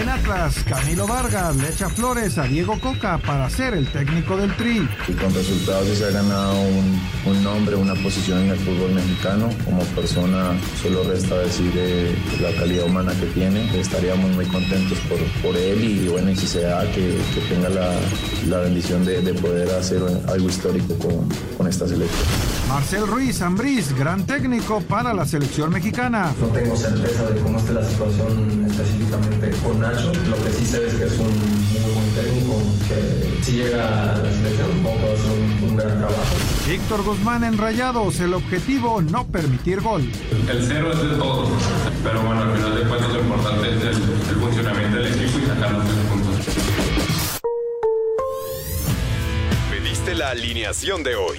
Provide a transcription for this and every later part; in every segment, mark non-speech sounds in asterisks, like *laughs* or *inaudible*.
En Atlas, Camilo Vargas le echa flores a Diego Coca para ser el técnico del Tri. Y con resultados se ha ganado un, nombre, una posición en el fútbol mexicano. Como persona solo resta decir eh, la calidad humana que tiene. Estaríamos muy contentos por, por él y bueno, y si se da que, tenga la, bendición de, poder hacer algo histórico con, con esta selección. Marcel Ruiz Ambriz, gran técnico para la selección mexicana. No tengo certeza de cómo esté la situación específicamente con Nacho. Lo que sí sé es que es un muy buen técnico, que si llega a la selección, va a hacer un, gran trabajo. Víctor Guzmán en Rayados, el objetivo no permitir gol. El cero es de todos, pero bueno, al final de cuentas lo importante es el, funcionamiento del equipo y sacar los puntos. Pediste la alineación de hoy.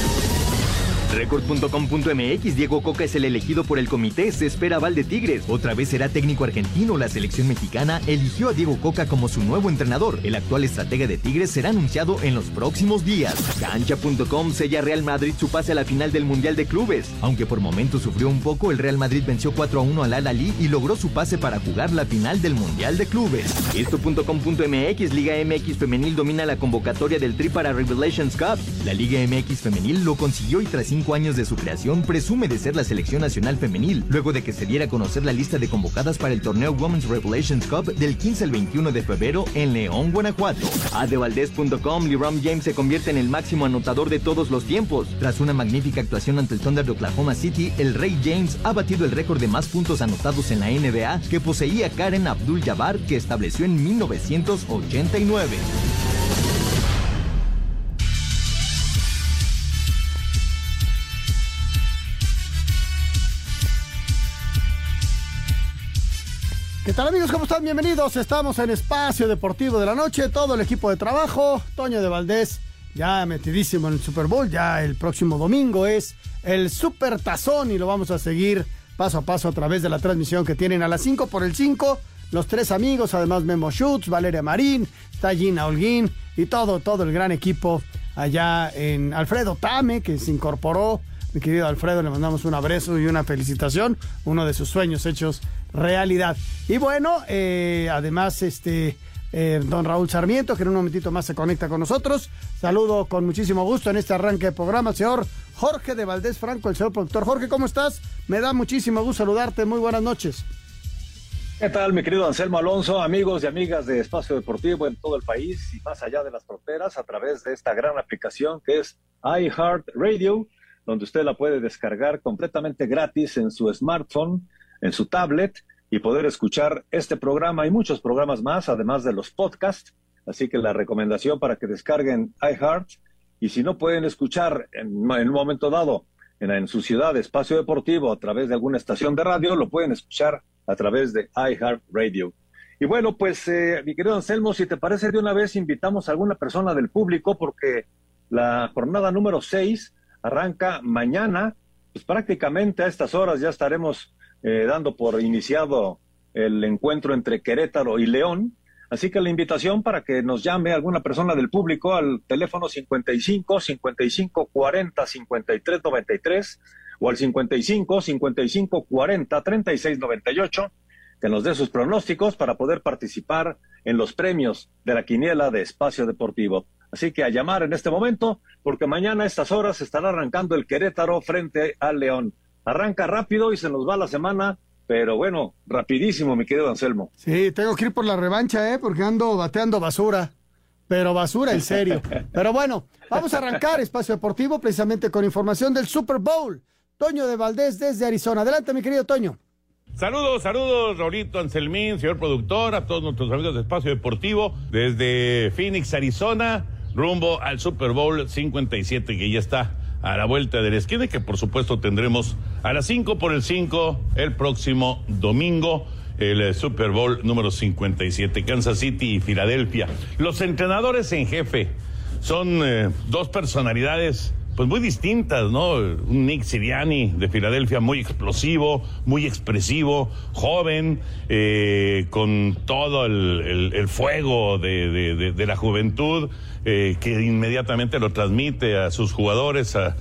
Record.com.mx Diego Coca es el elegido por el comité, se espera Val de Tigres. Otra vez será técnico argentino. La selección mexicana eligió a Diego Coca como su nuevo entrenador. El actual estratega de Tigres será anunciado en los próximos días. Cancha.com sella Real Madrid su pase a la final del Mundial de Clubes. Aunque por momentos sufrió un poco, el Real Madrid venció 4 a 1 al Al y logró su pase para jugar la final del Mundial de Clubes. Esto.com.mx Liga MX Femenil domina la convocatoria del Tri para Revelations Cup. La Liga MX Femenil lo consiguió y tras años de su creación, presume de ser la selección nacional femenil, luego de que se diera a conocer la lista de convocadas para el torneo Women's Revelations Cup del 15 al 21 de febrero en León, Guanajuato. Adevaldez.com, LeBron James se convierte en el máximo anotador de todos los tiempos. Tras una magnífica actuación ante el Thunder de Oklahoma City, el Rey James ha batido el récord de más puntos anotados en la NBA que poseía Karen Abdul-Jabbar, que estableció en 1989. ¿Qué tal amigos? ¿Cómo están? Bienvenidos. Estamos en Espacio Deportivo de la Noche. Todo el equipo de trabajo. Toño de Valdés ya metidísimo en el Super Bowl. Ya el próximo domingo es el Super Tazón y lo vamos a seguir paso a paso a través de la transmisión que tienen a las 5 por el 5. Los tres amigos, además Memo Schutz, Valeria Marín, está Gina Holguín y todo, todo el gran equipo allá en Alfredo Tame que se incorporó. Mi querido Alfredo, le mandamos un abrazo y una felicitación. Uno de sus sueños hechos realidad. Y bueno, eh, además, este, eh, don Raúl Sarmiento, que en un momentito más se conecta con nosotros. Saludo con muchísimo gusto en este arranque de programa, señor Jorge de Valdés Franco, el señor productor. Jorge, ¿cómo estás? Me da muchísimo gusto saludarte. Muy buenas noches. ¿Qué tal, mi querido Anselmo Alonso, amigos y amigas de Espacio Deportivo en todo el país y más allá de las fronteras a través de esta gran aplicación que es iHeart Radio, donde usted la puede descargar completamente gratis en su smartphone en su tablet y poder escuchar este programa y muchos programas más, además de los podcasts. Así que la recomendación para que descarguen iHeart y si no pueden escuchar en, un momento dado en, su ciudad espacio deportivo a través de alguna estación de radio, lo pueden escuchar a través de iHeart Radio. Y bueno, pues eh, mi querido Anselmo, si te parece de una vez invitamos a alguna persona del público porque la jornada número 6 arranca mañana, pues prácticamente a estas horas ya estaremos eh, dando por iniciado el encuentro entre Querétaro y León. Así que la invitación para que nos llame alguna persona del público al teléfono 55 55 40 53 93 o al 55 55 40 36 98 que nos dé sus pronósticos para poder participar en los premios de la quiniela de Espacio Deportivo. Así que a llamar en este momento, porque mañana a estas horas estará arrancando el Querétaro frente al León. Arranca rápido y se nos va la semana, pero bueno, rapidísimo, mi querido Anselmo. Sí, tengo que ir por la revancha, ¿eh? Porque ando bateando basura. Pero basura en serio. *laughs* Pero bueno, vamos a arrancar Espacio Deportivo precisamente con información del Super Bowl. Toño de Valdés desde Arizona. Adelante, mi querido Toño. Saludos, saludos, Raulito Anselmín, señor productor, a todos nuestros amigos de Espacio Deportivo, desde Phoenix, Arizona, rumbo al Super Bowl 57, que ya está a la vuelta de la esquina que por supuesto tendremos a las 5 por el 5 el próximo domingo el eh, Super Bowl número 57, Kansas City y Filadelfia. Los entrenadores en jefe son eh, dos personalidades pues muy distintas, ¿no? Un Nick Siriani de Filadelfia muy explosivo, muy expresivo, joven, eh, con todo el, fuego de, la juventud, que inmediatamente lo transmite a sus jugadores, a,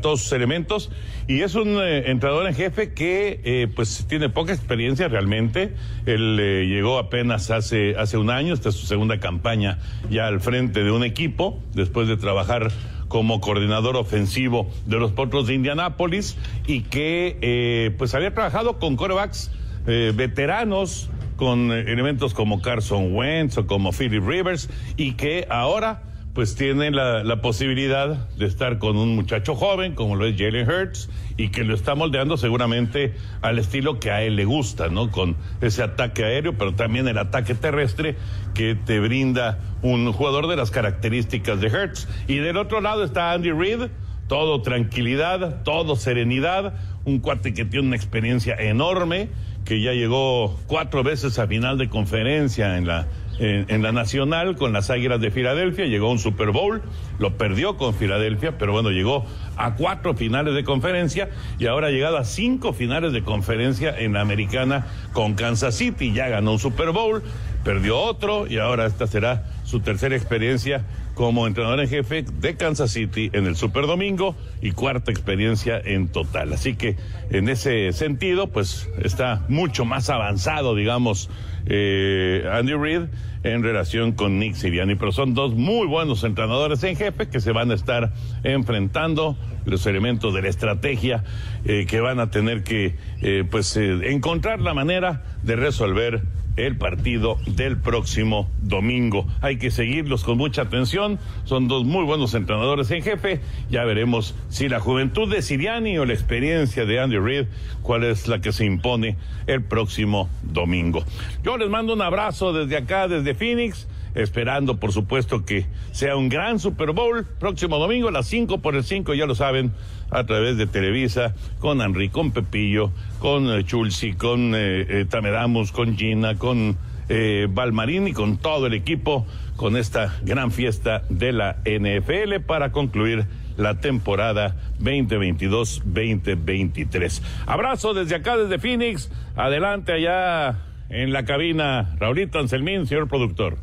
todos sus elementos y es un eh, entrenador en jefe que eh, pues tiene poca experiencia realmente. Él eh, llegó apenas hace, hace un año, esta es su segunda campaña ya al frente de un equipo, después de trabajar como coordinador ofensivo de los Potros de Indianápolis y que pues había trabajado con corebacks veteranos, con elementos como Carson Wentz o como Philip Rivers y que ahora pues tiene la, posibilidad de estar con un muchacho joven como lo es Jalen Hurts y que lo está moldeando seguramente al estilo que a él le gusta, ¿no? Con ese ataque aéreo, pero también el ataque terrestre que te brinda un jugador de las características de Hurts. Y del otro lado está Andy Reid, todo tranquilidad, todo serenidad, un cuate que tiene una experiencia enorme, que ya llegó cuatro veces a final de conferencia en la en, la Nacional con las Águilas de Filadelfia, llegó a un Super Bowl, lo perdió con Filadelfia, pero bueno, llegó a cuatro finales de conferencia y ahora ha llegado a cinco finales de conferencia en la americana con Kansas City, ya ganó un Super Bowl, perdió otro y ahora esta será su tercera experiencia como entrenador en jefe de Kansas City en el Super Domingo y cuarta experiencia en total. Así que en ese sentido, pues está mucho más avanzado, digamos, eh, Andy Reid en relación con Nick Siriani. Pero son dos muy buenos entrenadores en jefe que se van a estar enfrentando los elementos de la estrategia eh, que van a tener que eh, pues encontrar la manera de resolver el partido del próximo domingo. Hay que seguirlos con mucha atención. Son dos muy buenos entrenadores en jefe. Ya veremos si la juventud de Siriani o la experiencia de Andy Reid, cuál es la que se impone el próximo domingo. Yo les mando un abrazo desde acá, desde Phoenix esperando por supuesto que sea un gran Super Bowl próximo domingo a las 5 por el 5, ya lo saben, a través de Televisa, con Henry, con Pepillo, con eh, Chulsi, con eh, eh, Tameramos, con Gina, con eh, y con todo el equipo, con esta gran fiesta de la NFL para concluir la temporada 2022-2023. Abrazo desde acá, desde Phoenix. Adelante allá en la cabina, Raulito Anselmín, señor productor.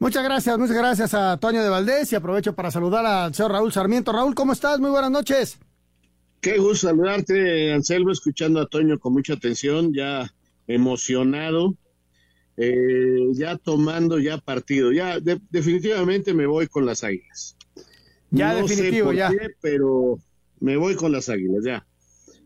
Muchas gracias, muchas gracias a Toño de Valdés y aprovecho para saludar al señor Raúl Sarmiento. Raúl, ¿cómo estás? Muy buenas noches. Qué gusto saludarte, Anselmo, escuchando a Toño con mucha atención, ya emocionado, eh, ya tomando ya partido. Ya definitivamente me voy con las águilas. Ya definitivo, ya. pero me voy con las águilas, ya.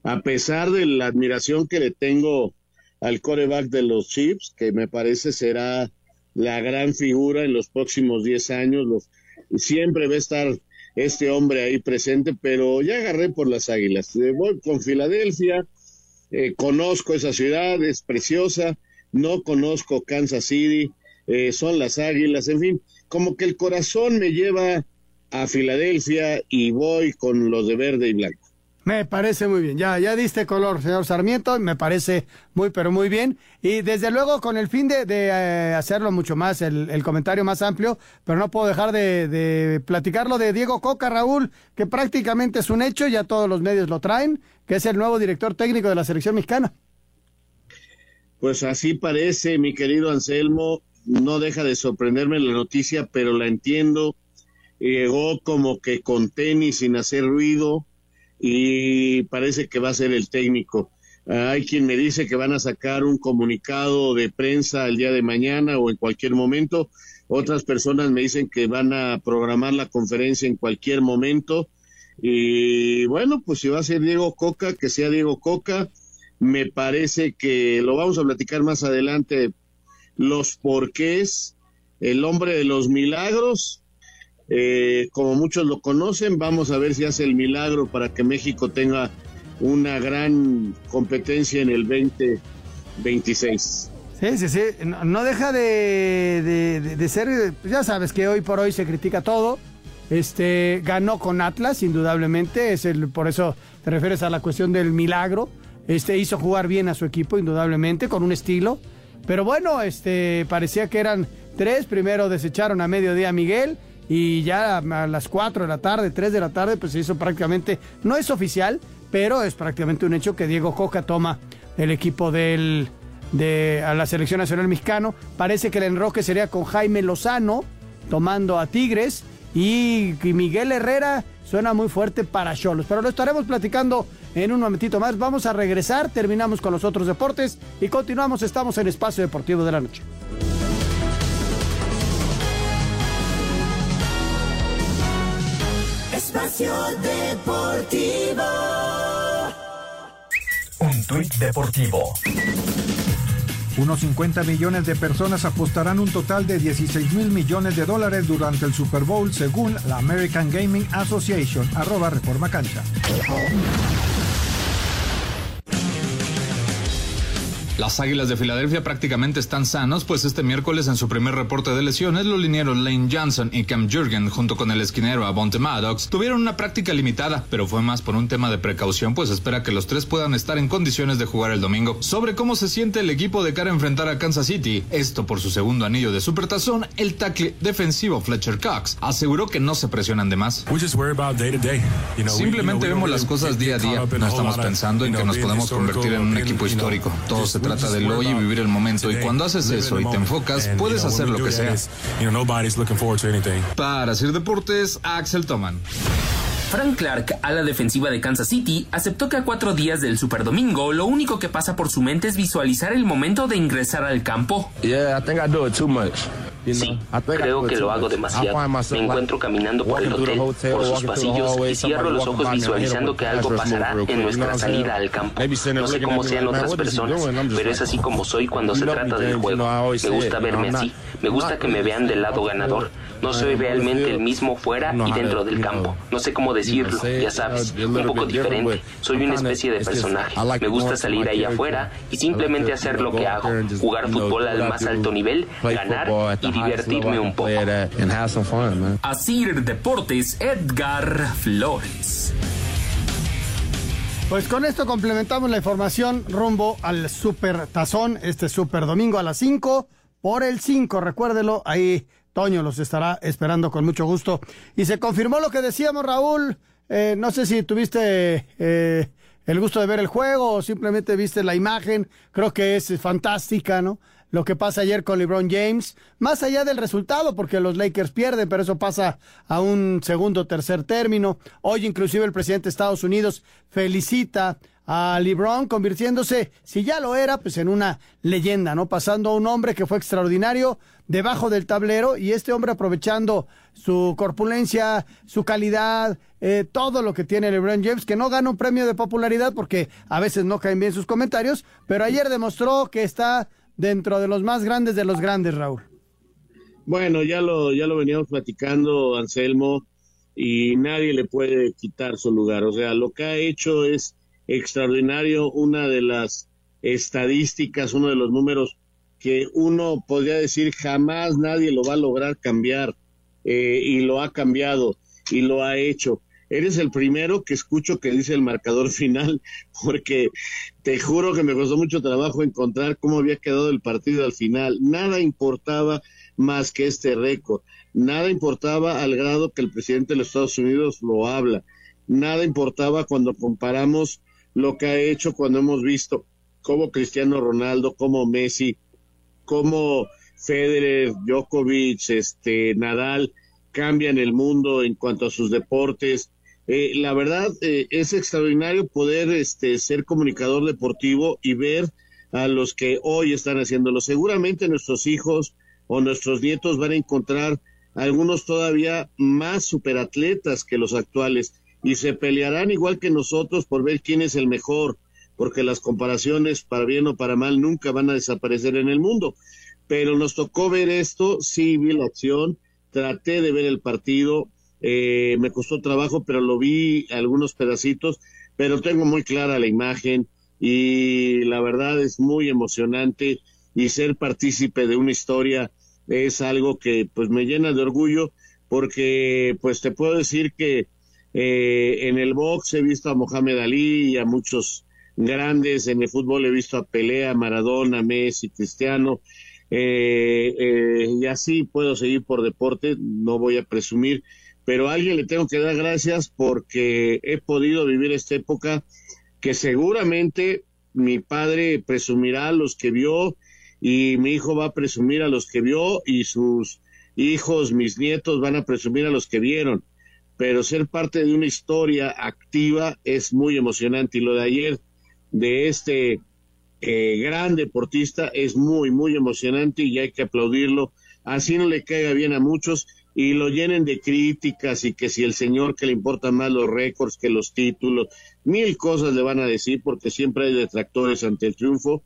A pesar de la admiración que le tengo al coreback de los Chiefs, que me parece será la gran figura en los próximos 10 años. Los, siempre va a estar este hombre ahí presente, pero ya agarré por las águilas. Eh, voy con Filadelfia, eh, conozco esa ciudad, es preciosa, no conozco Kansas City, eh, son las águilas, en fin, como que el corazón me lleva a Filadelfia y voy con los de verde y blanco. Me parece muy bien. Ya, ya diste color, señor Sarmiento. Me parece muy, pero muy bien. Y desde luego con el fin de, eh, hacerlo mucho más, el, comentario más amplio, pero no puedo dejar de, de, platicarlo de Diego Coca, Raúl, que prácticamente es un hecho, ya todos los medios lo traen, que es el nuevo director técnico de la selección mexicana. Pues así parece, mi querido Anselmo. No deja de sorprenderme la noticia, pero la entiendo. Llegó como que con tenis sin hacer ruido y parece que va a ser el técnico. hay quien me dice que van a sacar un comunicado de prensa el día de mañana o en cualquier momento. Otras personas me dicen que van a programar la conferencia en cualquier momento. Y bueno, pues si va a ser Diego Coca, que sea Diego Coca. Me parece que lo vamos a platicar más adelante, los porqués, el hombre de los milagros, eh, como muchos lo conocen, vamos a ver si hace el milagro para que México tenga una gran competencia en el 2026. Sí, sí, sí. No, deja de, de, ser, ya sabes que hoy por hoy se critica todo, Este ganó con Atlas, indudablemente. Es el, por eso te refieres a la cuestión del milagro. Este hizo jugar bien a su equipo, indudablemente, con un estilo. Pero bueno, este parecía que eran tres. Primero desecharon a mediodía a Miguel y ya a las 4 de la tarde, 3 de la tarde, pues se hizo prácticamente, no es oficial, pero es prácticamente un hecho que Diego Coca toma el equipo del, de a la selección nacional mexicano. Parece que el enroque sería con Jaime Lozano tomando a Tigres y, y Miguel Herrera suena muy fuerte para Cholos, pero lo estaremos platicando en un momentito más. Vamos a regresar, terminamos con los otros deportes y continuamos, estamos en Espacio Deportivo de la Noche. Deportivo. Un tuit deportivo. Unos 50 millones de personas apostarán un total de 16 mil millones de dólares durante el Super Bowl según la American Gaming Association, arroba Cancha. Las Águilas de Filadelfia prácticamente están sanos, pues este miércoles en su primer reporte de lesiones, los linieros Lane Johnson y Cam Jurgen, junto con el esquinero Avonte Maddox, tuvieron una práctica limitada, pero fue más por un tema de precaución, pues espera que los tres puedan estar en condiciones de jugar el domingo. Sobre cómo se siente el equipo de cara a enfrentar a Kansas City, esto por su segundo anillo de supertazón, el tackle defensivo Fletcher Cox aseguró que no se presionan de más. Simplemente vemos las cosas día a día, no estamos pensando en que nos podemos convertir en un equipo histórico. Todo se trata del hoy y vivir el momento. Y cuando haces eso y te enfocas, puedes hacer lo que sea. Para Sir Deportes, Axel Toman. Frank Clark, a la defensiva de Kansas City, aceptó que a cuatro días del Super Domingo, lo único que pasa por su mente es visualizar el momento de ingresar al campo. Sí, creo que lo hago demasiado. Me encuentro caminando por el hotel, por sus pasillos y cierro los ojos visualizando que algo pasará en nuestra salida al campo. No sé cómo sean otras personas, pero es así como soy cuando se trata del juego. Me gusta verme así. Me gusta que me vean del lado ganador. No soy realmente el mismo fuera y dentro del campo. No sé cómo decirlo, ya sabes, un poco diferente. Soy una especie de personaje. Me gusta salir ahí afuera y simplemente hacer lo que hago. Jugar fútbol al más alto nivel, ganar y divertirme un poco. Así Deportes, Edgar Flores. Pues con esto complementamos la información rumbo al Super Tazón, este Super Domingo a las 5 por el 5, recuérdelo, ahí Toño los estará esperando con mucho gusto. Y se confirmó lo que decíamos, Raúl. Eh, no sé si tuviste eh, el gusto de ver el juego o simplemente viste la imagen. Creo que es fantástica, ¿no? Lo que pasa ayer con LeBron James, más allá del resultado, porque los Lakers pierden, pero eso pasa a un segundo tercer término. Hoy inclusive el presidente de Estados Unidos felicita a LeBron convirtiéndose, si ya lo era, pues en una leyenda, ¿no? Pasando a un hombre que fue extraordinario debajo del tablero y este hombre aprovechando su corpulencia, su calidad, eh, todo lo que tiene LeBron James, que no gana un premio de popularidad porque a veces no caen bien sus comentarios, pero ayer demostró que está dentro de los más grandes de los grandes, Raúl. Bueno, ya lo, ya lo veníamos platicando, Anselmo, y nadie le puede quitar su lugar. O sea, lo que ha hecho es extraordinario, una de las estadísticas, uno de los números que uno podría decir jamás nadie lo va a lograr cambiar eh, y lo ha cambiado y lo ha hecho. Eres el primero que escucho que dice el marcador *laughs* final, porque te juro que me costó mucho trabajo encontrar cómo había quedado el partido al final. Nada importaba más que este récord. Nada importaba al grado que el presidente de los Estados Unidos lo habla. Nada importaba cuando comparamos lo que ha hecho cuando hemos visto cómo Cristiano Ronaldo, como Messi, como Federer, Djokovic, este, Nadal cambian el mundo en cuanto a sus deportes. Eh, la verdad eh, es extraordinario poder este, ser comunicador deportivo y ver a los que hoy están haciéndolo. Seguramente nuestros hijos o nuestros nietos van a encontrar algunos todavía más superatletas que los actuales y se pelearán igual que nosotros por ver quién es el mejor, porque las comparaciones, para bien o para mal, nunca van a desaparecer en el mundo. Pero nos tocó ver esto, sí vi la acción, traté de ver el partido, eh, me costó trabajo, pero lo vi algunos pedacitos, pero tengo muy clara la imagen y la verdad es muy emocionante y ser partícipe de una historia es algo que pues me llena de orgullo porque pues te puedo decir que eh, en el box he visto a Mohamed Ali y a muchos grandes, en el fútbol he visto a Pelea, Maradona, Messi, Cristiano, eh, eh, y así puedo seguir por deporte, no voy a presumir, pero a alguien le tengo que dar gracias porque he podido vivir esta época que seguramente mi padre presumirá a los que vio y mi hijo va a presumir a los que vio y sus hijos, mis nietos van a presumir a los que vieron. Pero ser parte de una historia activa es muy emocionante y lo de ayer de este eh, gran deportista es muy, muy emocionante y hay que aplaudirlo. Así no le caiga bien a muchos y lo llenen de críticas y que si el señor que le importa más los récords que los títulos, mil cosas le van a decir porque siempre hay detractores ante el triunfo,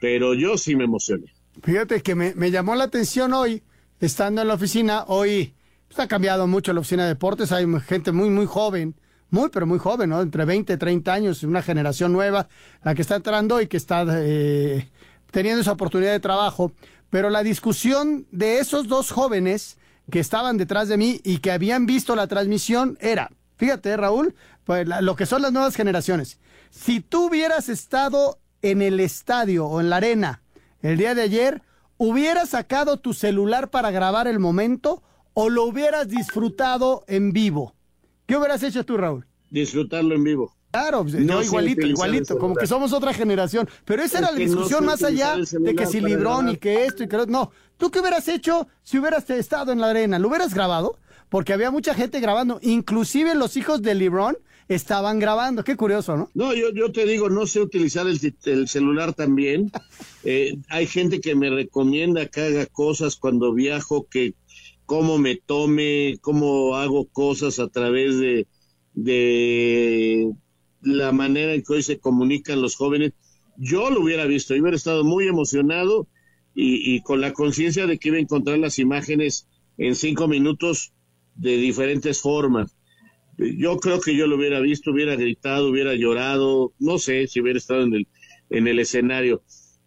pero yo sí me emocioné. Fíjate que me, me llamó la atención hoy, estando en la oficina, hoy pues, ha cambiado mucho la oficina de deportes, hay gente muy, muy joven, muy, pero muy joven, ¿no? Entre 20 y 30 años, una generación nueva, la que está entrando y que está eh, teniendo esa oportunidad de trabajo. Pero la discusión de esos dos jóvenes que estaban detrás de mí y que habían visto la transmisión era, fíjate Raúl, pues lo que son las nuevas generaciones. Si tú hubieras estado en el estadio o en la arena el día de ayer, ¿hubieras sacado tu celular para grabar el momento o lo hubieras disfrutado en vivo? ¿Qué hubieras hecho tú, Raúl? Disfrutarlo en vivo. Claro, pues, no igualito, igualito, como que somos otra generación. Pero esa era la discusión más allá de que si Librón y que esto y que no. ¿Tú qué hubieras hecho si hubieras estado en la arena? ¿Lo hubieras grabado? Porque había mucha gente grabando, inclusive los hijos de Librón estaban grabando. Qué curioso, ¿no? No, yo, yo te digo, no sé utilizar el, celular también. *laughs* Eh, hay gente que me recomienda que haga cosas cuando viajo, que cómo me tome, cómo hago cosas a través de, de la manera en que hoy se comunican los jóvenes. Yo lo hubiera visto, yo hubiera estado muy emocionado y, con la conciencia de que iba a encontrar las imágenes en cinco minutos de diferentes formas. Yo creo que yo lo hubiera visto, hubiera gritado, hubiera llorado, no sé si hubiera estado en el, en el escenario.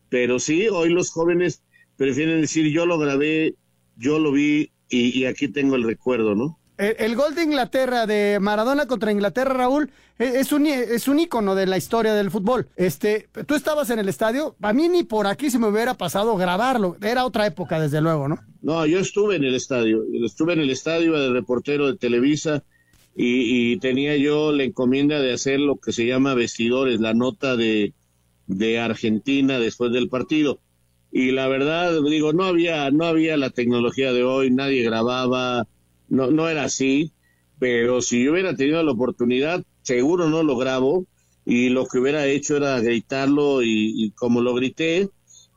Pero sí, hoy los jóvenes prefieren decir yo lo grabé, yo lo vi y aquí tengo el recuerdo, ¿no? El, gol de Inglaterra, de Maradona contra Inglaterra, Raúl, e, es un, es un ícono de la historia del fútbol. Este, tú estabas en el estadio, a mí ni por aquí se me hubiera pasado grabarlo. Era otra época, desde luego, ¿no? No, yo estuve en el estadio. Estuve en el estadio de reportero de Televisa y, tenía yo la encomienda de hacer lo que se llama vestidores, la nota de, de Argentina después del partido. Y la verdad, digo, no había, no había la tecnología de hoy, nadie grababa no, no era así, pero si yo hubiera tenido la oportunidad, seguro no lo grabo y lo que hubiera hecho era gritarlo y, como lo grité,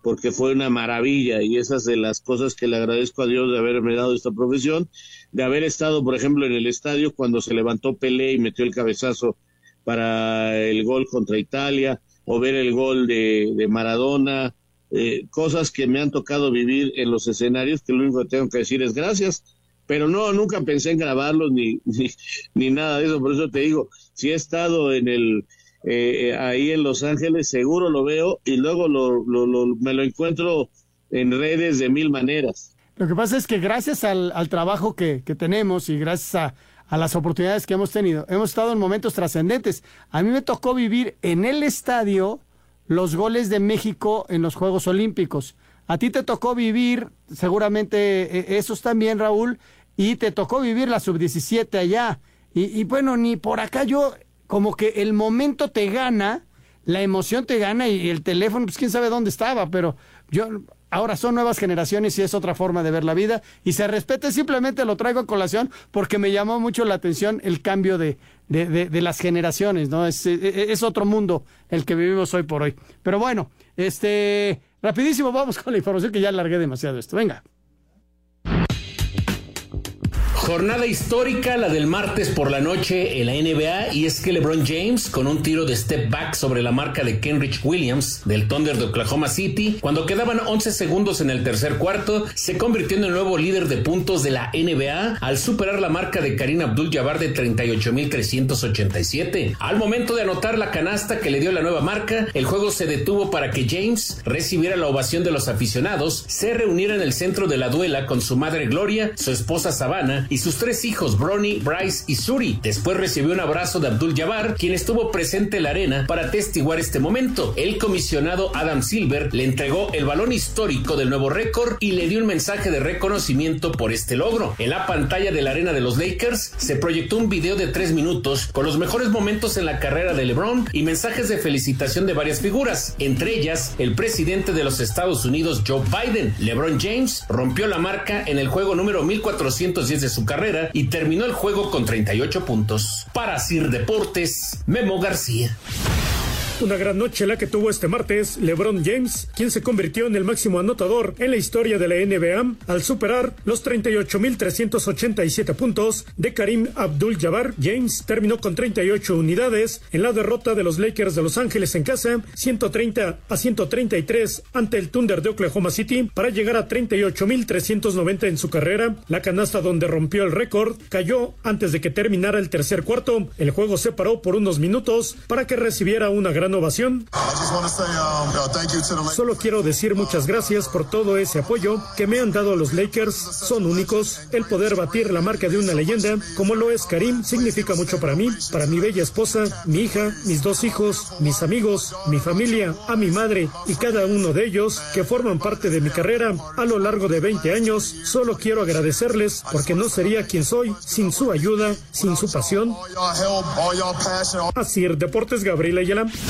porque fue una maravilla y esas de las cosas que le agradezco a Dios de haberme dado esta profesión, de haber estado, por ejemplo, en el estadio cuando se levantó Pelé y metió el cabezazo para el gol contra Italia, o ver el gol de, de Maradona, eh, cosas que me han tocado vivir en los escenarios, que lo único que tengo que decir es gracias pero no, nunca pensé en grabarlos ni, *laughs* ni, nada de eso, por eso te digo, si he estado en el, eh, ahí en Los Ángeles, seguro lo veo y luego lo, me lo encuentro en redes de mil maneras. Lo que pasa es que gracias al, trabajo que, tenemos y gracias a, a, las oportunidades que hemos tenido, hemos estado en momentos trascendentes. A mí me tocó vivir en el estadio los goles de México en los Juegos Olímpicos. A ti te tocó vivir seguramente eh, esos también, Raúl, y te tocó vivir la sub-17 allá. Y, bueno, ni por acá yo, como que el momento te gana, la emoción te gana y el teléfono, pues quién sabe dónde estaba, pero yo, ahora son nuevas generaciones y es otra forma de ver la vida y se respete, simplemente lo traigo a colación porque me llamó mucho la atención el cambio de, de, de, las generaciones, ¿no? Es, es, otro mundo el que vivimos hoy por hoy. Pero bueno, este, rapidísimo, vamos *laughs* con la información que ya alargué demasiado esto. Venga. Jornada histórica, la del martes por la noche en la NBA, y es que LeBron James, con un tiro de step back sobre la marca de Kenrich Williams del Thunder de Oklahoma City, cuando quedaban 11 segundos en el tercer cuarto, se convirtió en el nuevo líder de puntos de la NBA al superar la marca de Karim Abdul-Jabbar de 38.387. Al momento de anotar la canasta que le dio la nueva marca, el juego se detuvo para que James recibiera la ovación de los aficionados, se reuniera en el centro de la duela con su madre Gloria, su esposa Savannah y sus tres hijos, Bronny, Bryce y Suri. Después recibió un abrazo de Abdul Jabbar, quien estuvo presente en la arena para testiguar este momento. El comisionado Adam Silver le entregó el balón histórico del nuevo récord y le dio un mensaje de reconocimiento por este logro. En la pantalla de la arena de los Lakers se proyectó un video de tres minutos con los mejores momentos en la carrera de LeBron y mensajes de felicitación de varias figuras, entre ellas el presidente de los Estados Unidos Joe Biden. LeBron James rompió la marca en el juego número 1410 de su carrera y terminó el juego con 38 puntos. Para Sir Deportes, Memo García. Una gran noche la que tuvo este martes LeBron James, quien se convirtió en el máximo anotador en la historia de la NBA al superar los 38.387 puntos de Karim Abdul-Jabbar. James terminó con 38 unidades en la derrota de los Lakers de Los Ángeles en casa, 130 a 133 ante el Thunder de Oklahoma City para llegar a 38.390 en su carrera. La canasta donde rompió el récord cayó antes de que terminara el tercer cuarto. El juego se paró por unos minutos para que recibiera una gran ovación. Solo quiero decir muchas gracias por todo ese apoyo que me han dado los Lakers. Son únicos. El poder batir la marca de una leyenda como lo es Karim significa mucho para mí, para mi bella esposa, mi hija, mis dos hijos, mis amigos, mi familia, a mi madre y cada uno de ellos que forman parte de mi carrera a lo largo de 20 años. Solo quiero agradecerles porque no sería quien soy sin su ayuda, sin su pasión. Así, Deportes Gabriela Ayala.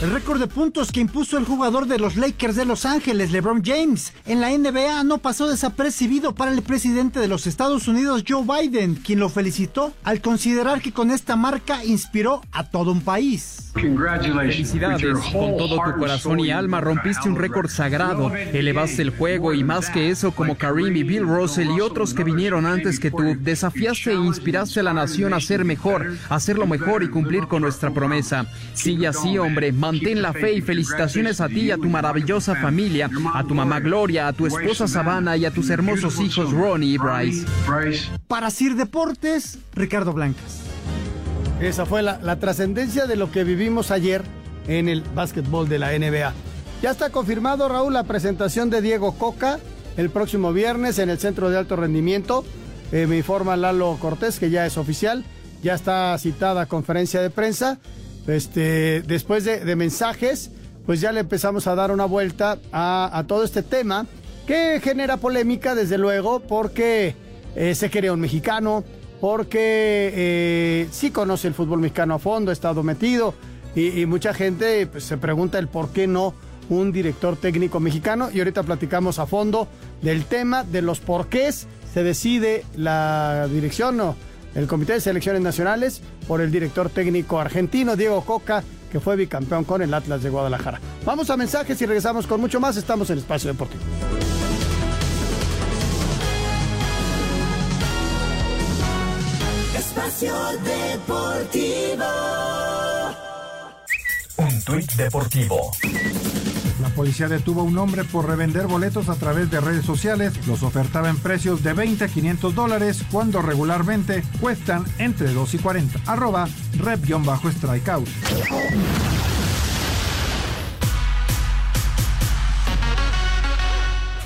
El récord de puntos que impuso el jugador de los Lakers de Los Ángeles, LeBron James, en la NBA no pasó desapercibido para el presidente de los Estados Unidos, Joe Biden, quien lo felicitó al considerar que con esta marca inspiró a todo un país. Felicidades, con todo tu corazón y alma rompiste un récord sagrado, elevaste el juego y más que eso, como Karim y Bill Russell y otros que vinieron antes que tú, desafiaste e inspiraste a la nación a ser mejor, a hacerlo mejor y cumplir con nuestra promesa. Sigue así, hombre, mantén la fe y felicitaciones a ti y a tu maravillosa familia, a tu mamá Gloria, a tu esposa Savannah y a tus hermosos hijos Ronnie y Bryce. Para Sir Deportes, Ricardo Blancas. Esa fue la, la trascendencia de lo que vivimos ayer en el básquetbol de la NBA. Ya está confirmado, Raúl, la presentación de Diego Coca el próximo viernes en el Centro de Alto Rendimiento. Eh, me informa Lalo Cortés que ya es oficial. Ya está citada conferencia de prensa. Este, después de, mensajes, pues ya le empezamos a dar una vuelta a, todo este tema que genera polémica, desde luego, porque eh, se quería un mexicano, porque eh, sí conoce el fútbol mexicano a fondo, ha estado metido y, mucha gente pues, se pregunta el por qué no un director técnico mexicano y ahorita platicamos a fondo del tema, de los porqués se decide la dirección o el Comité de Selecciones Nacionales por el director técnico argentino Diego Coca, que fue bicampeón con el Atlas de Guadalajara. Vamos a mensajes y regresamos con mucho más. Estamos en Espacio Deportivo. Espacio Deportivo. Un tuit deportivo. Policía detuvo a un hombre por revender boletos a través de redes sociales. Los ofertaba en precios de 20 a 500 dólares cuando regularmente cuestan entre 2 y 40. Arroba rep-strikeout.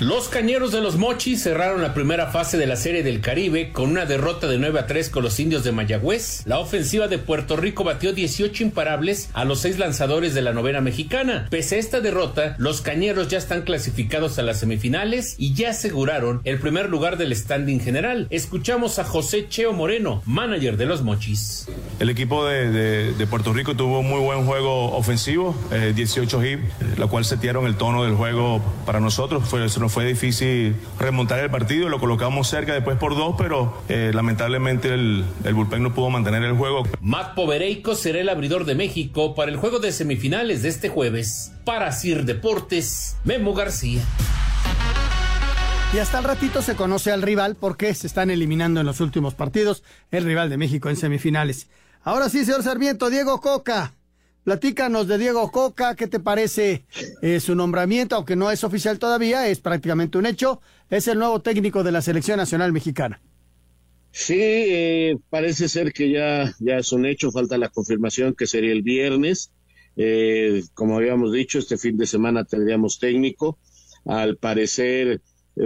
Los cañeros de los Mochis cerraron la primera fase de la Serie del Caribe con una derrota de 9 a 3 con los indios de Mayagüez. La ofensiva de Puerto Rico batió 18 imparables a los seis lanzadores de la novena mexicana. Pese a esta derrota, los cañeros ya están clasificados a las semifinales y ya aseguraron el primer lugar del standing general. Escuchamos a José Cheo Moreno, manager de los Mochis. El equipo de, Puerto Rico tuvo muy buen juego ofensivo, eh, 18 hits, lo cual setearon el tono del juego para nosotros. Fue, nos fue difícil remontar el partido, lo colocamos cerca después por dos, pero eh, lamentablemente el, el bullpen no pudo mantener el juego. Matt Povereico será el abridor de México para el juego de semifinales de este jueves. Para Sir Deportes, Memo García. Y hasta el ratito se conoce al rival porque se están eliminando en los últimos partidos el rival de México en semifinales. Ahora sí, señor Sarmiento, Diego Coca. Platícanos de Diego Coca, ¿qué te parece eh, su nombramiento? Aunque no es oficial todavía, es prácticamente un hecho. Es el nuevo técnico de la Selección Nacional Mexicana. Sí, eh, parece ser que ya, ya es un hecho, falta la confirmación que sería el viernes. Eh, como habíamos dicho, este fin de semana tendríamos técnico. Al parecer,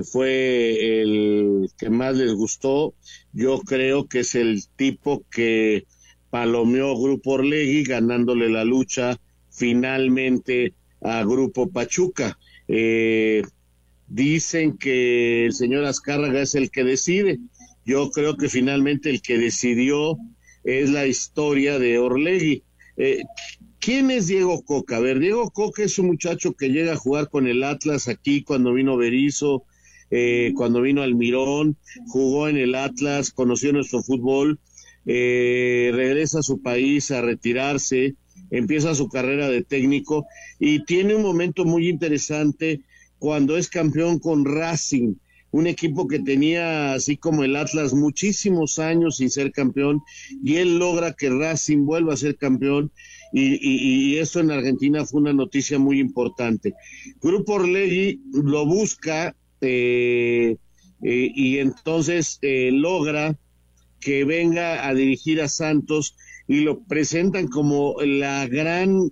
fue el que más les gustó. Yo creo que es el tipo que palomeó Grupo Orlegui, ganándole la lucha finalmente a Grupo Pachuca. Eh, dicen que el señor Azcárraga es el que decide. Yo creo que finalmente el que decidió es la historia de Orlegui. Eh, ¿Quién es Diego Coca? A ver, Diego Coca es un muchacho que llega a jugar con el Atlas aquí cuando vino Berizo, eh, cuando vino Almirón, jugó en el Atlas, conoció nuestro fútbol, eh, regresa a su país a retirarse, empieza su carrera de técnico y tiene un momento muy interesante cuando es campeón con Racing un equipo que tenía, así como el Atlas, muchísimos años sin ser campeón, y él logra que Racing vuelva a ser campeón, y, eso en Argentina fue una noticia muy importante. Grupo Orlegui lo busca eh, eh, y entonces eh, logra que venga a dirigir a Santos y lo presentan como la gran,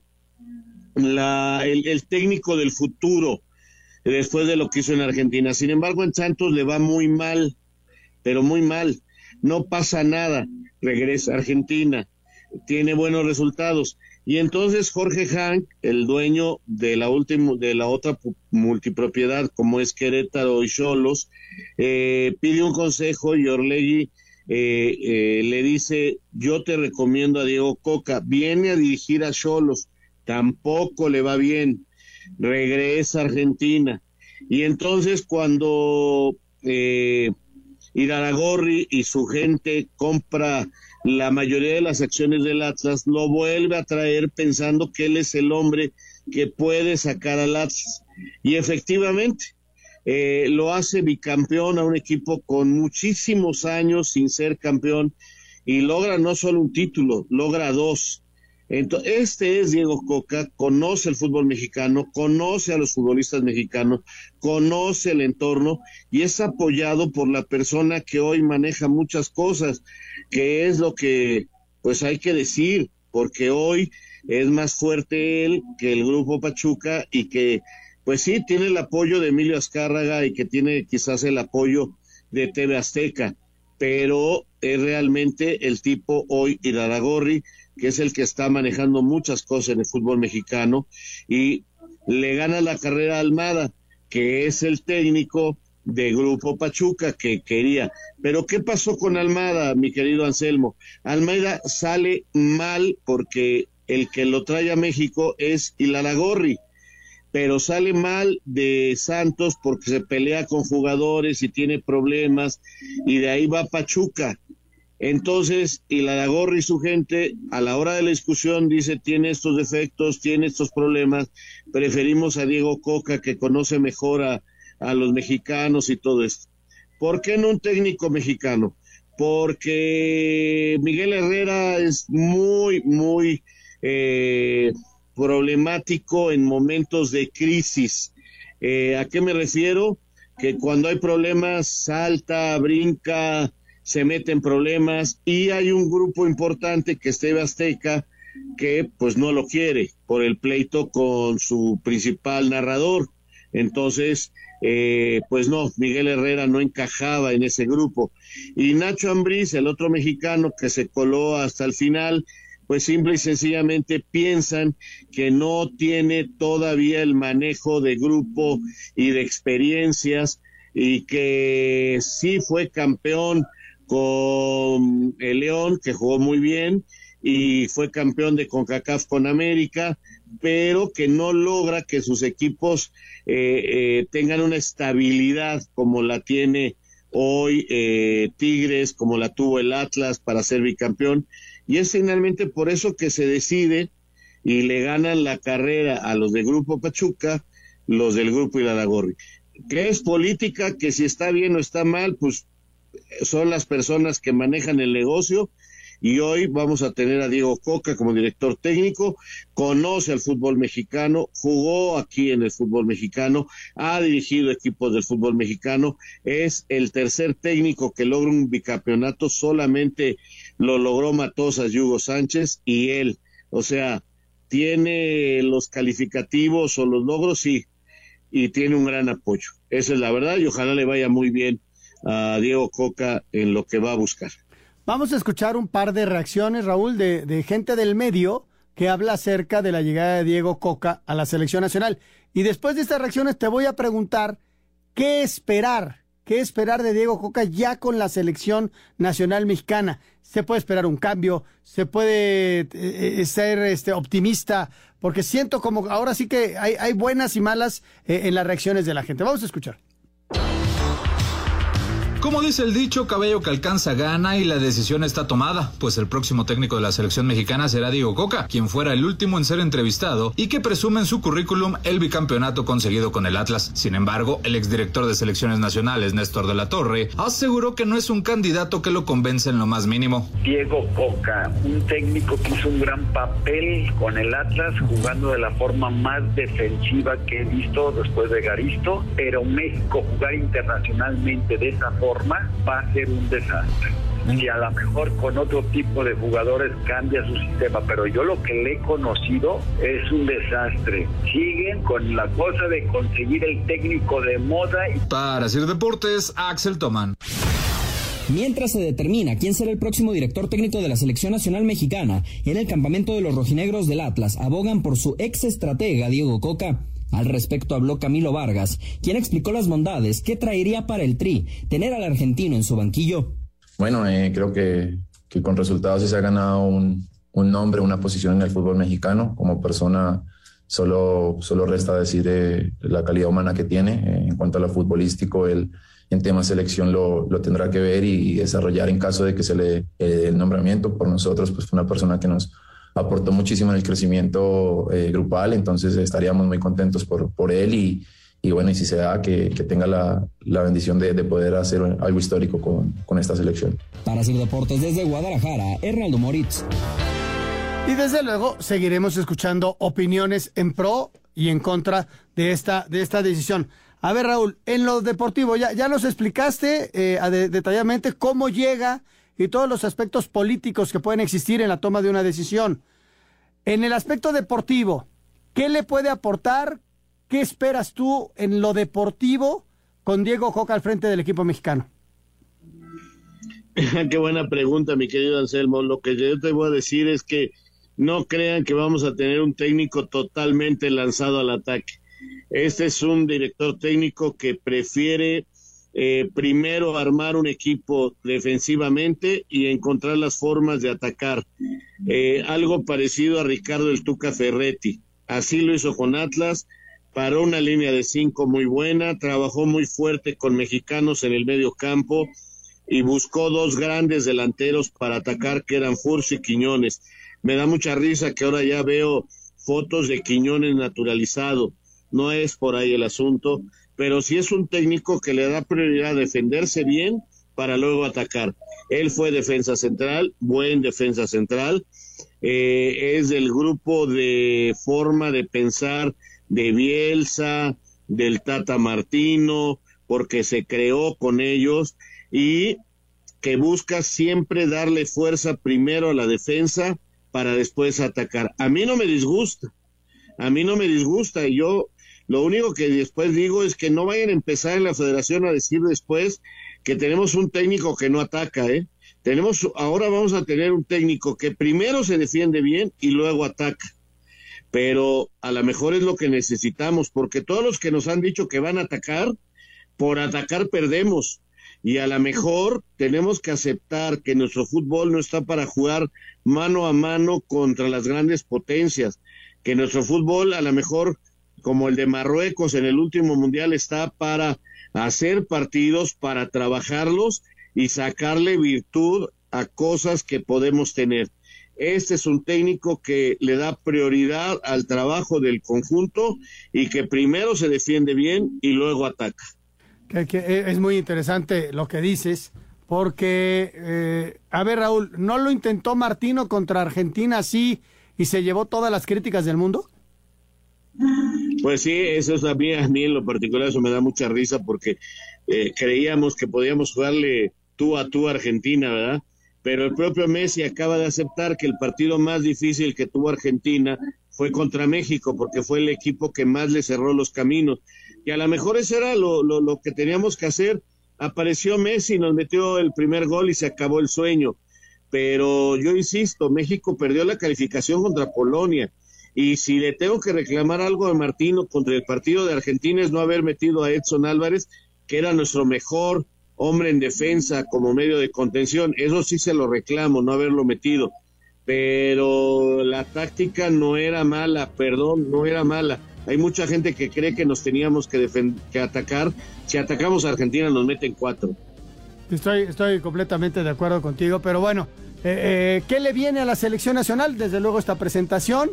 la, el técnico del futuro después de lo que hizo en Argentina. Sin embargo, en Santos le va muy mal, pero muy mal. No pasa nada. Regresa a Argentina, tiene buenos resultados. Y entonces Jorge Hank, el dueño de la última, de la otra multipropiedad, como es Querétaro y Cholos, eh, pide un consejo y Orlegui eh, eh, le dice: Yo te recomiendo a Diego Coca, viene a dirigir a Cholos, tampoco le va bien regresa a Argentina. Y entonces cuando eh, Iraragorri y su gente compra la mayoría de las acciones del Atlas, lo vuelve a traer pensando que él es el hombre que puede sacar al Atlas. Y efectivamente, eh, lo hace bicampeón a un equipo con muchísimos años sin ser campeón y logra no solo un título, logra dos. Entonces, este es Diego Coca, conoce el fútbol mexicano, conoce a los futbolistas mexicanos, conoce el entorno y es apoyado por la persona que hoy maneja muchas cosas, que es lo que pues hay que decir, porque hoy es más fuerte él que el grupo Pachuca y que pues sí tiene el apoyo de Emilio Azcárraga y que tiene quizás el apoyo de TV Azteca, pero es realmente el tipo hoy Iraragorri que es el que está manejando muchas cosas en el fútbol mexicano, y le gana la carrera a Almada, que es el técnico de Grupo Pachuca que quería. Pero ¿qué pasó con Almada, mi querido Anselmo? Almada sale mal porque el que lo trae a México es Gorri, pero sale mal de Santos porque se pelea con jugadores y tiene problemas y de ahí va Pachuca. Entonces, y la Gorri y su gente, a la hora de la discusión, dice, tiene estos defectos, tiene estos problemas, preferimos a Diego Coca, que conoce mejor a, los mexicanos y todo esto. ¿Por qué no un técnico mexicano? Porque Miguel Herrera es muy, muy eh, problemático en momentos de crisis. Eh, ¿A qué me refiero? Que cuando hay problemas salta, brinca, se mete en problemas y hay un grupo importante que es TV Azteca que pues no lo quiere por el pleito con su principal narrador. Entonces, eh, pues no, Miguel Herrera no encajaba en ese grupo. Y Nacho Ambriz, el otro mexicano que se coló hasta el final, pues simple y sencillamente piensan que no tiene todavía el manejo de grupo y de experiencias y que sí fue campeón con el León, que jugó muy bien y fue campeón de CONCACAF con América, pero que no logra que sus equipos eh, eh, tengan una estabilidad como la tiene hoy eh, Tigres, como la tuvo el Atlas para ser bicampeón. Y es finalmente por eso que se decide y le ganan la carrera a los del Grupo Pachuca, los del Grupo Iladagorri. ¿Qué es política? Que si está bien o está mal, pues son las personas que manejan el negocio y hoy vamos a tener a Diego Coca como director técnico, conoce al fútbol mexicano, jugó aquí en el fútbol mexicano, ha dirigido equipos del fútbol mexicano, es el tercer técnico que logra un bicampeonato, solamente lo logró Matosas Hugo Sánchez y él, o sea, tiene los calificativos o los logros, sí, y tiene un gran apoyo. Esa es la verdad y ojalá le vaya muy bien a Diego Coca en lo que va a buscar. Vamos a escuchar un par de reacciones, Raúl, de, de gente del medio que habla acerca de la llegada de Diego Coca a la selección nacional. Y después de estas reacciones te voy a preguntar qué esperar, qué esperar de Diego Coca ya con la selección nacional mexicana. Se puede esperar un cambio, se puede eh, eh, ser este, optimista, porque siento como ahora sí que hay, buenas y malas eh, en las reacciones de la gente. Vamos a escuchar. Como dice el dicho, cabello que alcanza gana y la decisión está tomada, pues el próximo técnico de la selección mexicana será Diego Coca, quien fuera el último en ser entrevistado y que presume en su currículum el bicampeonato conseguido con el Atlas. Sin embargo, el exdirector de selecciones nacionales, Néstor de la Torre, aseguró que no es un candidato que lo convence en lo más mínimo. Diego Coca, un técnico que hizo un gran papel con el Atlas, jugando de la forma más defensiva que he visto después de Garisto, pero México jugar internacionalmente de esa forma va a ser un desastre. Y a lo mejor con otro tipo de jugadores cambia su sistema, pero yo lo que le he conocido es un desastre. Siguen con la cosa de conseguir el técnico de moda. Para hacer deportes, Axel Toman. Mientras se determina quién será el próximo director técnico de la selección nacional mexicana, en el campamento de los rojinegros del Atlas abogan por su ex estratega Diego Coca. Al respecto habló Camilo Vargas, quien explicó las bondades que traería para el Tri tener al argentino en su banquillo. Bueno, eh, creo que, que, con resultados se ha ganado un, un, nombre, una posición en el fútbol mexicano. Como persona, solo, solo resta decir eh, la calidad humana que tiene. Eh, en cuanto a lo futbolístico, él en tema selección lo, lo, tendrá que ver y desarrollar en caso de que se le dé el nombramiento. Por nosotros, pues fue una persona que nos aportó muchísimo en el crecimiento eh, grupal, entonces estaríamos muy contentos por, por él y, y bueno, y si se da, que, que tenga la, la bendición de, de, poder hacer algo histórico con, con esta selección. Para hacer deportes desde Guadalajara, Hernaldo Moritz. Y desde luego seguiremos escuchando opiniones en pro y en contra de esta, de esta decisión. A ver, Raúl, en lo deportivo, ya, ya nos explicaste eh, de, detalladamente cómo llega y todos los aspectos políticos que pueden existir en la toma de una decisión. En el aspecto deportivo, ¿qué le puede aportar? ¿Qué esperas tú en lo deportivo con Diego Coca al frente del equipo mexicano? *laughs* Qué buena pregunta, mi querido Anselmo. Lo que yo te voy a decir es que no crean que vamos a tener un técnico totalmente lanzado al ataque. Este es un director técnico que prefiere eh, primero armar un equipo defensivamente y encontrar las formas de atacar. Eh, algo parecido a Ricardo el Tuca Ferretti. Así lo hizo con Atlas, paró una línea de cinco muy buena, trabajó muy fuerte con mexicanos en el medio campo y buscó dos grandes delanteros para atacar que eran Fursi y Quiñones. Me da mucha risa que ahora ya veo fotos de Quiñones naturalizado. No es por ahí el asunto pero sí es un técnico que le da prioridad a defenderse bien para luego atacar. Él fue defensa central, buen defensa central, eh, es del grupo de forma de pensar de Bielsa, del Tata Martino, porque se creó con ellos y que busca siempre darle fuerza primero a la defensa para después atacar. A mí no me disgusta, a mí no me disgusta, yo lo único que después digo es que no vayan a empezar en la federación a decir después que tenemos un técnico que no ataca, ¿eh? Tenemos, ahora vamos a tener un técnico que primero se defiende bien y luego ataca. Pero a lo mejor es lo que necesitamos, porque todos los que nos han dicho que van a atacar, por atacar perdemos. Y a lo mejor tenemos que aceptar que nuestro fútbol no está para jugar mano a mano contra las grandes potencias, que nuestro fútbol a lo mejor como el de Marruecos en el último mundial está para hacer partidos, para trabajarlos y sacarle virtud a cosas que podemos tener. Este es un técnico que le da prioridad al trabajo del conjunto y que primero se defiende bien y luego ataca. Que, es muy interesante lo que dices, porque, eh, a ver Raúl, ¿no lo intentó Martino contra Argentina así y se llevó todas las críticas del mundo? Pues sí, eso es a mí, a mí en lo particular eso me da mucha risa porque eh, creíamos que podíamos jugarle tú a tú a Argentina, ¿verdad? Pero el propio Messi acaba de aceptar que el partido más difícil que tuvo Argentina fue contra México porque fue el equipo que más le cerró los caminos. Y a lo mejor eso era lo, lo, lo que teníamos que hacer. Apareció Messi, nos metió el primer gol y se acabó el sueño. Pero yo insisto, México perdió la calificación contra Polonia. Y si le tengo que reclamar algo a Martino contra el partido de Argentina es no haber metido a Edson Álvarez, que era nuestro mejor hombre en defensa como medio de contención. Eso sí se lo reclamo, no haberlo metido. Pero la táctica no era mala, perdón, no era mala. Hay mucha gente que cree que nos teníamos que, que atacar. Si atacamos a Argentina nos meten cuatro. Estoy, estoy completamente de acuerdo contigo, pero bueno, eh, eh, ¿qué le viene a la selección nacional? Desde luego esta presentación.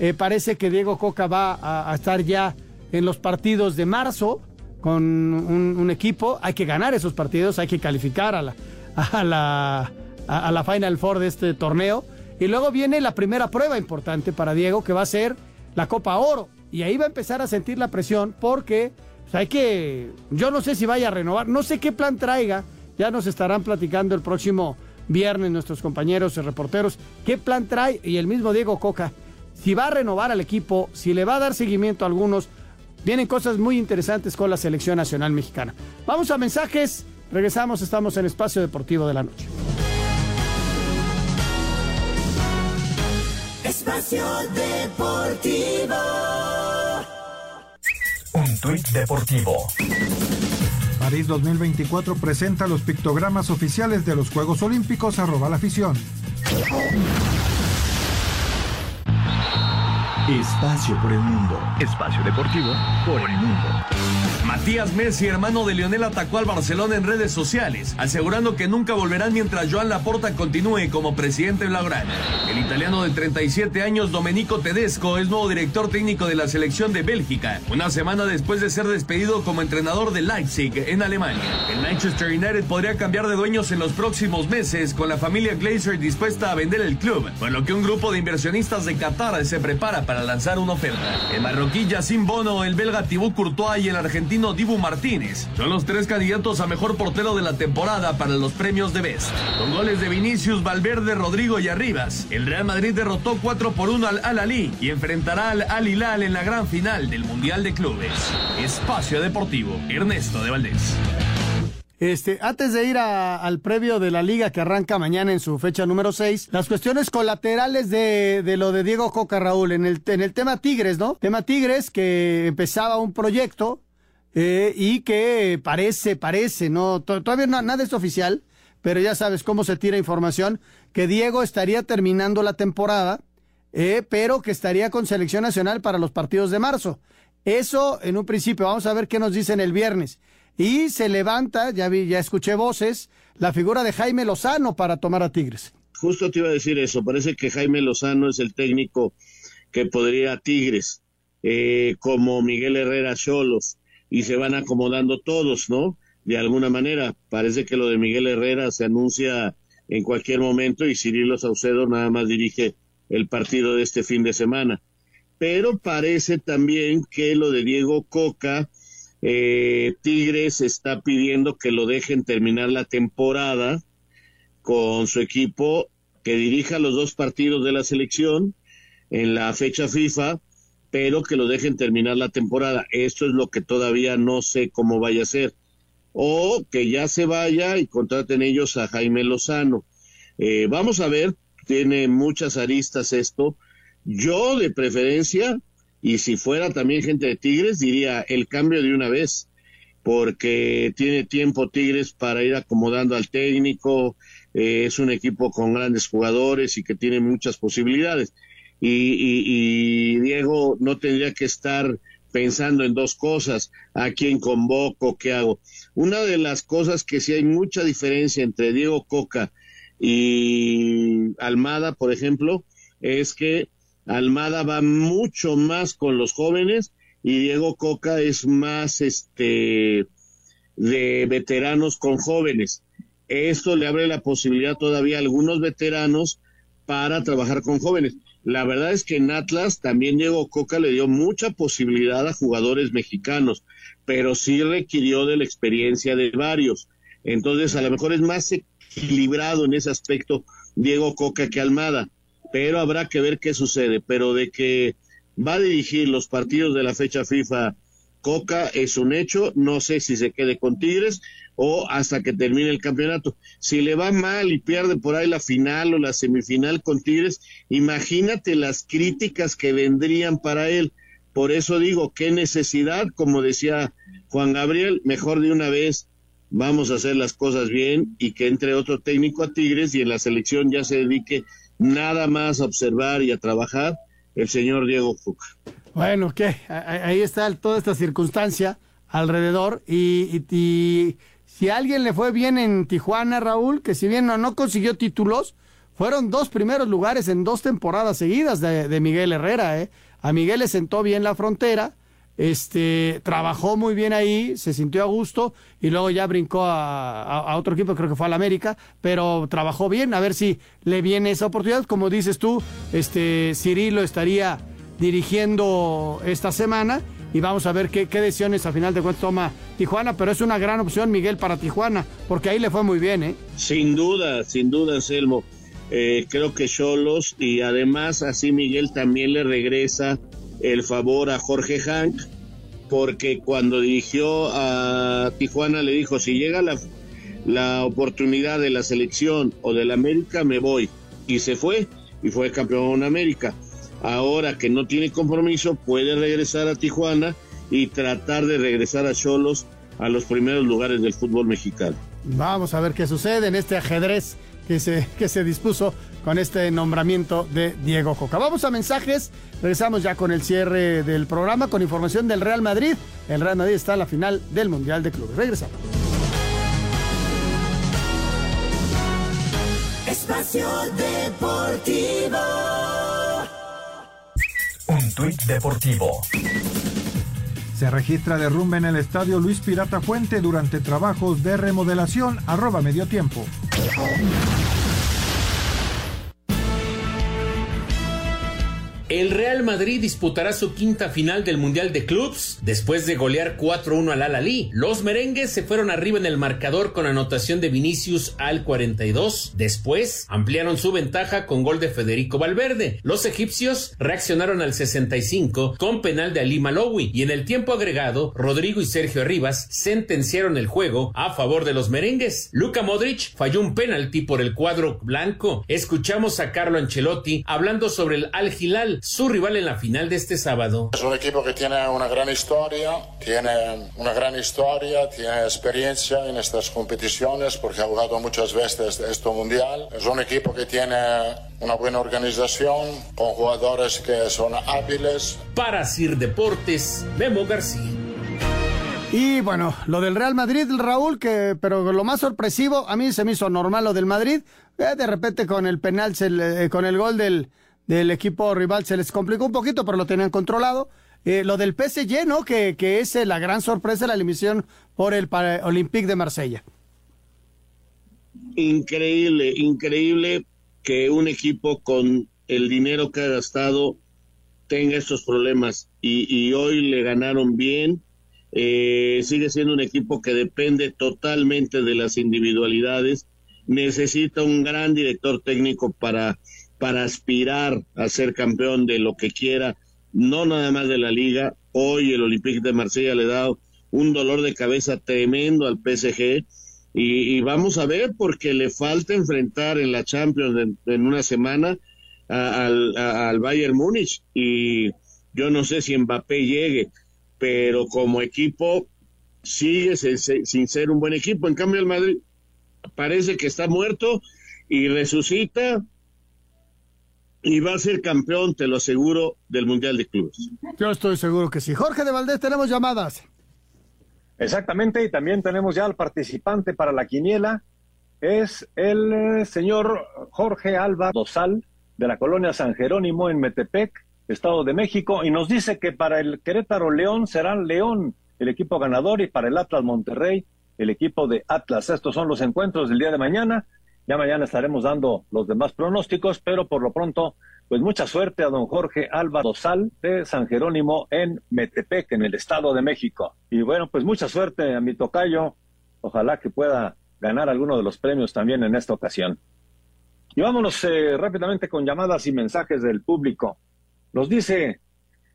Eh, parece que Diego Coca va a, estar ya en los partidos de marzo con un, equipo. Hay que ganar esos partidos, hay que calificar a la, a la, a la Final Four de este torneo. Y luego viene la primera prueba importante para Diego, que va a ser la Copa Oro. Y ahí va a empezar a sentir la presión porque pues, hay que, yo no sé si vaya a renovar, no sé qué plan traiga, ya nos estarán platicando el próximo viernes nuestros compañeros y reporteros qué plan trae y el mismo Diego Coca, si va a renovar al equipo, si le va a dar seguimiento a algunos, vienen cosas muy interesantes con la selección nacional mexicana. Vamos a mensajes, regresamos, estamos en Espacio Deportivo de la Noche. Espacio Deportivo. Un tuit deportivo. París 2024 presenta los pictogramas oficiales de los Juegos Olímpicos, arroba la afición. Espacio por el mundo. Espacio deportivo por el mundo. Matías Messi, hermano de Lionel, atacó al Barcelona en redes sociales, asegurando que nunca volverán mientras Joan Laporta continúe como presidente blaugrana. El italiano de 37 años, Domenico Tedesco, es nuevo director técnico de la selección de Bélgica, una semana después de ser despedido como entrenador de Leipzig en Alemania. El Manchester United podría cambiar de dueños en los próximos meses, con la familia Glazer dispuesta a vender el club, por lo que un grupo de inversionistas de Qatar se prepara para lanzar una oferta. El marroquí sin Bono, el belga Thibaut Courtois y el argentino Dibu Martínez. Son los tres candidatos a mejor portero de la temporada para los premios de Best. Con goles de Vinicius, Valverde, Rodrigo y Arribas, el Real Madrid derrotó 4 por 1 al Al-Ali y enfrentará al Al Hilal en la gran final del Mundial de Clubes. Espacio Deportivo, Ernesto de Valdés. Este, antes de ir al previo de la liga que arranca mañana en su fecha número 6, las cuestiones colaterales de, lo de Diego Coca Raúl en el tema Tigres, ¿no? Tema Tigres que empezaba un proyecto eh, y que parece, parece, no, todavía nada es oficial, pero ya sabes cómo se tira información, que Diego estaría terminando la temporada, eh, pero que estaría con selección nacional para los partidos de marzo. Eso en un principio, vamos a ver qué nos dicen el viernes. Y se levanta, ya vi, ya escuché voces, la figura de Jaime Lozano para tomar a Tigres. Justo te iba a decir eso, parece que Jaime Lozano es el técnico que podría a Tigres, eh, como Miguel Herrera Cholos y se van acomodando todos, ¿no? De alguna manera. Parece que lo de Miguel Herrera se anuncia en cualquier momento y Cirilo Saucedo nada más dirige el partido de este fin de semana. Pero parece también que lo de Diego Coca, eh, Tigres está pidiendo que lo dejen terminar la temporada con su equipo, que dirija los dos partidos de la selección en la fecha FIFA pero que lo dejen terminar la temporada. Esto es lo que todavía no sé cómo vaya a ser. O que ya se vaya y contraten ellos a Jaime Lozano. Eh, vamos a ver, tiene muchas aristas esto. Yo de preferencia, y si fuera también gente de Tigres, diría el cambio de una vez, porque tiene tiempo Tigres para ir acomodando al técnico, eh, es un equipo con grandes jugadores y que tiene muchas posibilidades y, Diego no tendría que estar pensando en dos cosas, a quién convoco, qué hago. Una de las cosas que sí hay mucha diferencia entre Diego Coca y Almada, por ejemplo, es que Almada va mucho más con los jóvenes y Diego Coca es más este de veteranos con jóvenes. Esto le abre la posibilidad todavía a algunos veteranos para trabajar con jóvenes. La verdad es que en Atlas también Diego Coca le dio mucha posibilidad a jugadores mexicanos, pero sí requirió de la experiencia de varios. Entonces, a lo mejor es más equilibrado en ese aspecto Diego Coca que Almada, pero habrá que ver qué sucede. Pero de que va a dirigir los partidos de la fecha FIFA Coca es un hecho, no sé si se quede con Tigres o hasta que termine el campeonato. Si le va mal y pierde por ahí la final o la semifinal con Tigres, imagínate las críticas que vendrían para él. Por eso digo, qué necesidad, como decía Juan Gabriel, mejor de una vez vamos a hacer las cosas bien y que entre otro técnico a Tigres y en la selección ya se dedique nada más a observar y a trabajar el señor Diego Fuca. Bueno, ¿qué? Ahí está toda esta circunstancia alrededor y, si a alguien le fue bien en Tijuana, Raúl, que si bien no, no consiguió títulos, fueron dos primeros lugares en dos temporadas seguidas de, Miguel Herrera. ¿eh? A Miguel le sentó bien la frontera, este, trabajó muy bien ahí, se sintió a gusto y luego ya brincó a, otro equipo, creo que fue al América, pero trabajó bien, a ver si le viene esa oportunidad. Como dices tú, este, Cirilo estaría dirigiendo esta semana y vamos a ver qué, decisiones a final de cuentas toma Tijuana, pero es una gran opción Miguel para Tijuana, porque ahí le fue muy bien, ¿eh? Sin duda, sin duda, Selmo. Eh, creo que Cholos y además así Miguel también le regresa el favor a Jorge Hank, porque cuando dirigió a Tijuana le dijo, si llega la, la oportunidad de la selección o del América, me voy. Y se fue y fue campeón América ahora que no tiene compromiso, puede regresar a Tijuana y tratar de regresar a Cholos a los primeros lugares del fútbol mexicano. Vamos a ver qué sucede en este ajedrez que se, que se dispuso con este nombramiento de Diego Coca. Vamos a mensajes, regresamos ya con el cierre del programa con información del Real Madrid. El Real Madrid está a la final del Mundial de Clubes. Regresamos. Espacio Deportivo. Un tuit deportivo. Se registra derrumbe en el estadio Luis Pirata Fuente durante trabajos de remodelación. Arroba medio tiempo. El Real Madrid disputará su quinta final del Mundial de Clubs después de golear 4-1 al Al-Ali. Los merengues se fueron arriba en el marcador con anotación de Vinicius al 42. Después ampliaron su ventaja con gol de Federico Valverde. Los egipcios reaccionaron al 65 con penal de Ali Malowi y en el tiempo agregado Rodrigo y Sergio Rivas sentenciaron el juego a favor de los merengues. Luka Modric falló un penalti por el cuadro blanco. Escuchamos a Carlo Ancelotti hablando sobre el Al Hilal su rival en la final de este sábado. Es un equipo que tiene una gran historia, tiene una gran historia, tiene experiencia en estas competiciones porque ha jugado muchas veces esto mundial. Es un equipo que tiene una buena organización con jugadores que son hábiles. Para Sir Deportes, Memo García. Y bueno, lo del Real Madrid, Raúl, que pero lo más sorpresivo, a mí se me hizo normal lo del Madrid, eh, de repente con el penal, se con el gol del, del equipo rival se les complicó un poquito, pero lo tenían controlado. Eh, lo del PSG, ¿no? Que, que es eh, la gran sorpresa de la eliminación por el Olympique de Marsella. Increíble, increíble que un equipo con el dinero que ha gastado tenga estos problemas y, hoy le ganaron bien. Eh, sigue siendo un equipo que depende totalmente de las individualidades. Necesita un gran director técnico para para aspirar a ser campeón de lo que quiera, no nada más de la liga. Hoy el Olympique de Marsella le da un dolor de cabeza tremendo al PSG y, vamos a ver porque le falta enfrentar en la Champions en, una semana al, Bayern Múnich y yo no sé si Mbappé llegue, pero como equipo sigue sin ser un buen equipo. En cambio el Madrid parece que está muerto y resucita y va a ser campeón, te lo aseguro, del Mundial de Clubes. Yo estoy seguro que sí. Jorge de Valdés, tenemos llamadas. Exactamente, y también tenemos ya al participante para la quiniela. Es el eh, señor Jorge Alba Dosal, de la colonia San Jerónimo en Metepec, Estado de México, y nos dice que para el Querétaro León será León el equipo ganador y para el Atlas Monterrey el equipo de Atlas. Estos son los encuentros del día de mañana. Ya mañana estaremos dando los demás pronósticos, pero por lo pronto, pues mucha suerte a don Jorge Álvaro Sal de San Jerónimo en Metepec, en el Estado de México. Y bueno, pues mucha suerte a mi tocayo. Ojalá que pueda ganar alguno de los premios también en esta ocasión. Y vámonos eh, rápidamente con llamadas y mensajes del público. Nos dice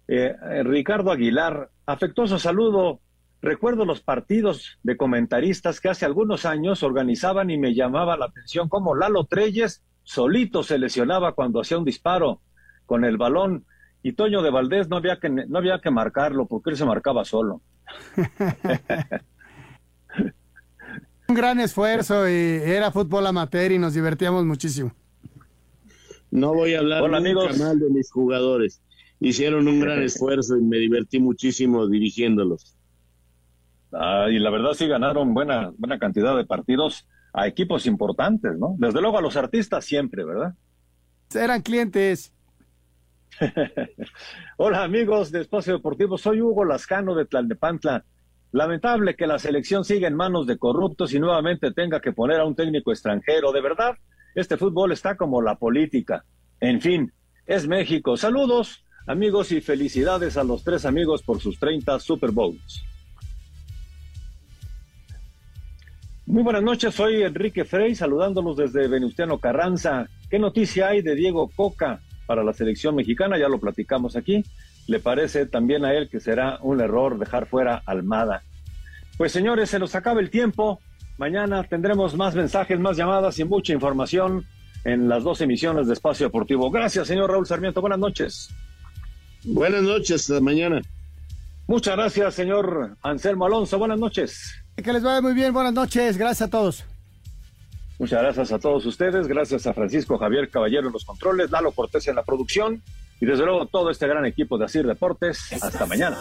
eh, Ricardo Aguilar, afectuoso saludo. Recuerdo los partidos de comentaristas que hace algunos años organizaban y me llamaba la atención como Lalo Treyes solito se lesionaba cuando hacía un disparo con el balón y Toño de Valdés no había que, no había que marcarlo porque él se marcaba solo. *laughs* un gran esfuerzo y era fútbol amateur y nos divertíamos muchísimo. No voy a hablar Hola, amigos. mal de mis jugadores. Hicieron un gran esfuerzo y me divertí muchísimo dirigiéndolos. Ah, y la verdad sí ganaron buena, buena cantidad de partidos a equipos importantes, ¿no? Desde luego a los artistas siempre, ¿verdad? Eran clientes. *laughs* Hola amigos de Espacio Deportivo, soy Hugo Lascano de Tlalnepantla. Lamentable que la selección siga en manos de corruptos y nuevamente tenga que poner a un técnico extranjero. De verdad, este fútbol está como la política. En fin, es México. Saludos, amigos, y felicidades a los tres amigos por sus 30 Super Bowls. Muy buenas noches, soy Enrique Frey, saludándolos desde Venustiano Carranza. ¿Qué noticia hay de Diego Coca para la selección mexicana? Ya lo platicamos aquí. ¿Le parece también a él que será un error dejar fuera Almada? Pues señores, se nos acaba el tiempo. Mañana tendremos más mensajes, más llamadas y mucha información en las dos emisiones de Espacio Deportivo. Gracias, señor Raúl Sarmiento. Buenas noches. Buenas noches, hasta mañana. Muchas gracias, señor Anselmo Alonso. Buenas noches. Que les vaya muy bien, buenas noches, gracias a todos. Muchas gracias a todos ustedes, gracias a Francisco Javier Caballero en los controles, Lalo Cortés en la producción y desde luego todo este gran equipo de Asir Deportes. Hasta mañana.